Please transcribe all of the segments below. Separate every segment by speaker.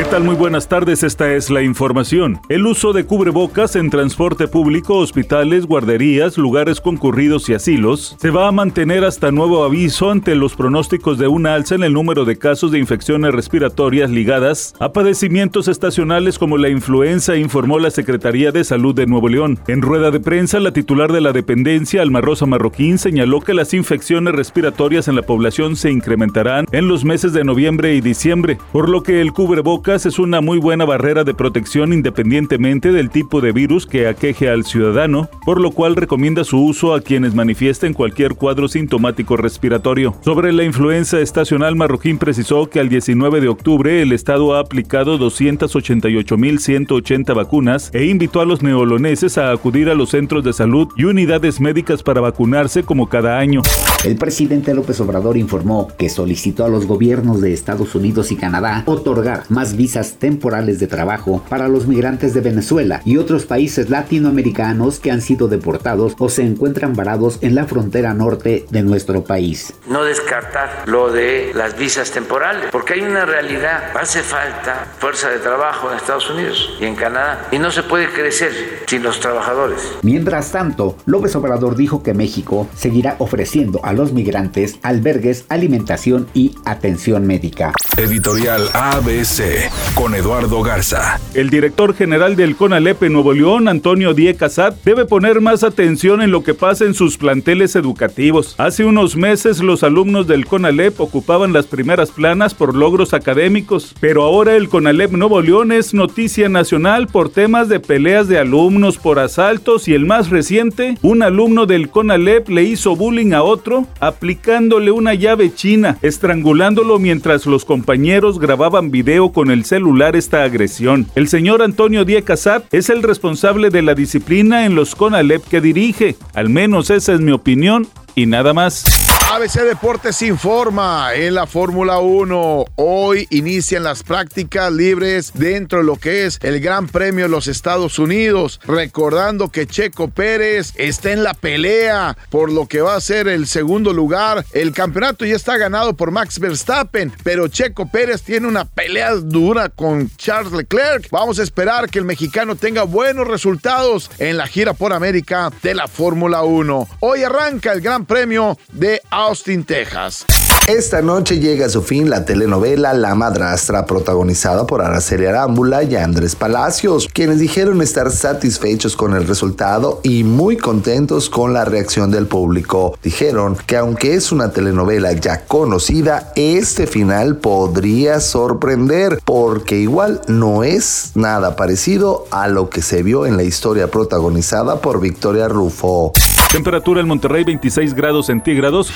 Speaker 1: ¿Qué tal? Muy buenas tardes, esta es la información. El uso de cubrebocas en transporte público, hospitales, guarderías, lugares concurridos y asilos se va a mantener hasta nuevo aviso ante los pronósticos de una alza en el número de casos de infecciones respiratorias ligadas a padecimientos estacionales como la influenza, informó la Secretaría de Salud de Nuevo León. En rueda de prensa, la titular de la dependencia, Alma Rosa Marroquín, señaló que las infecciones respiratorias en la población se incrementarán en los meses de noviembre y diciembre, por lo que el cubrebocas es una muy buena barrera de protección independientemente del tipo de virus que aqueje al ciudadano, por lo cual recomienda su uso a quienes manifiesten cualquier cuadro sintomático respiratorio. Sobre la influenza estacional, Marroquín precisó que al 19 de octubre el Estado ha aplicado 288.180 vacunas e invitó a los neoloneses a acudir a los centros de salud y unidades médicas para vacunarse como cada año.
Speaker 2: El presidente López Obrador informó que solicitó a los gobiernos de Estados Unidos y Canadá otorgar más visas temporales de trabajo para los migrantes de Venezuela y otros países latinoamericanos que han sido deportados o se encuentran varados en la frontera norte de nuestro país.
Speaker 3: No descartar lo de las visas temporales, porque hay una realidad, hace falta fuerza de trabajo en Estados Unidos y en Canadá y no se puede crecer sin los trabajadores.
Speaker 2: Mientras tanto, López Obrador dijo que México seguirá ofreciendo a los migrantes albergues, alimentación y atención médica.
Speaker 4: Editorial ABC con Eduardo Garza.
Speaker 1: El director general del CONALEP Nuevo León, Antonio Die Casat, debe poner más atención en lo que pasa en sus planteles educativos. Hace unos meses los alumnos del CONALEP ocupaban las primeras planas por logros académicos, pero ahora el CONALEP Nuevo León es noticia nacional por temas de peleas de alumnos por asaltos y el más reciente, un alumno del CONALEP le hizo bullying a otro aplicándole una llave china, estrangulándolo mientras los compañeros grababan video con el celular esta agresión. El señor Antonio Díaz Casat es el responsable de la disciplina en los CONALEP que dirige. Al menos esa es mi opinión y nada más.
Speaker 5: ABC Deportes informa en la Fórmula 1. Hoy inician las prácticas libres dentro de lo que es el Gran Premio de los Estados Unidos. Recordando que Checo Pérez está en la pelea por lo que va a ser el segundo lugar. El campeonato ya está ganado por Max Verstappen, pero Checo Pérez tiene una pelea dura con Charles Leclerc. Vamos a esperar que el mexicano tenga buenos resultados en la gira por América de la Fórmula 1. Hoy arranca el Gran Premio de Austin, Texas.
Speaker 6: Esta noche llega a su fin la telenovela La Madrastra, protagonizada por Araceli Arámbula y Andrés Palacios, quienes dijeron estar satisfechos con el resultado y muy contentos con la reacción del público. Dijeron que aunque es una telenovela ya conocida, este final podría sorprender, porque igual no es nada parecido a lo que se vio en la historia protagonizada por Victoria Rufo.
Speaker 1: Temperatura en Monterrey 26 grados centígrados.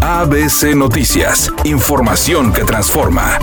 Speaker 4: ABC Noticias, información que transforma.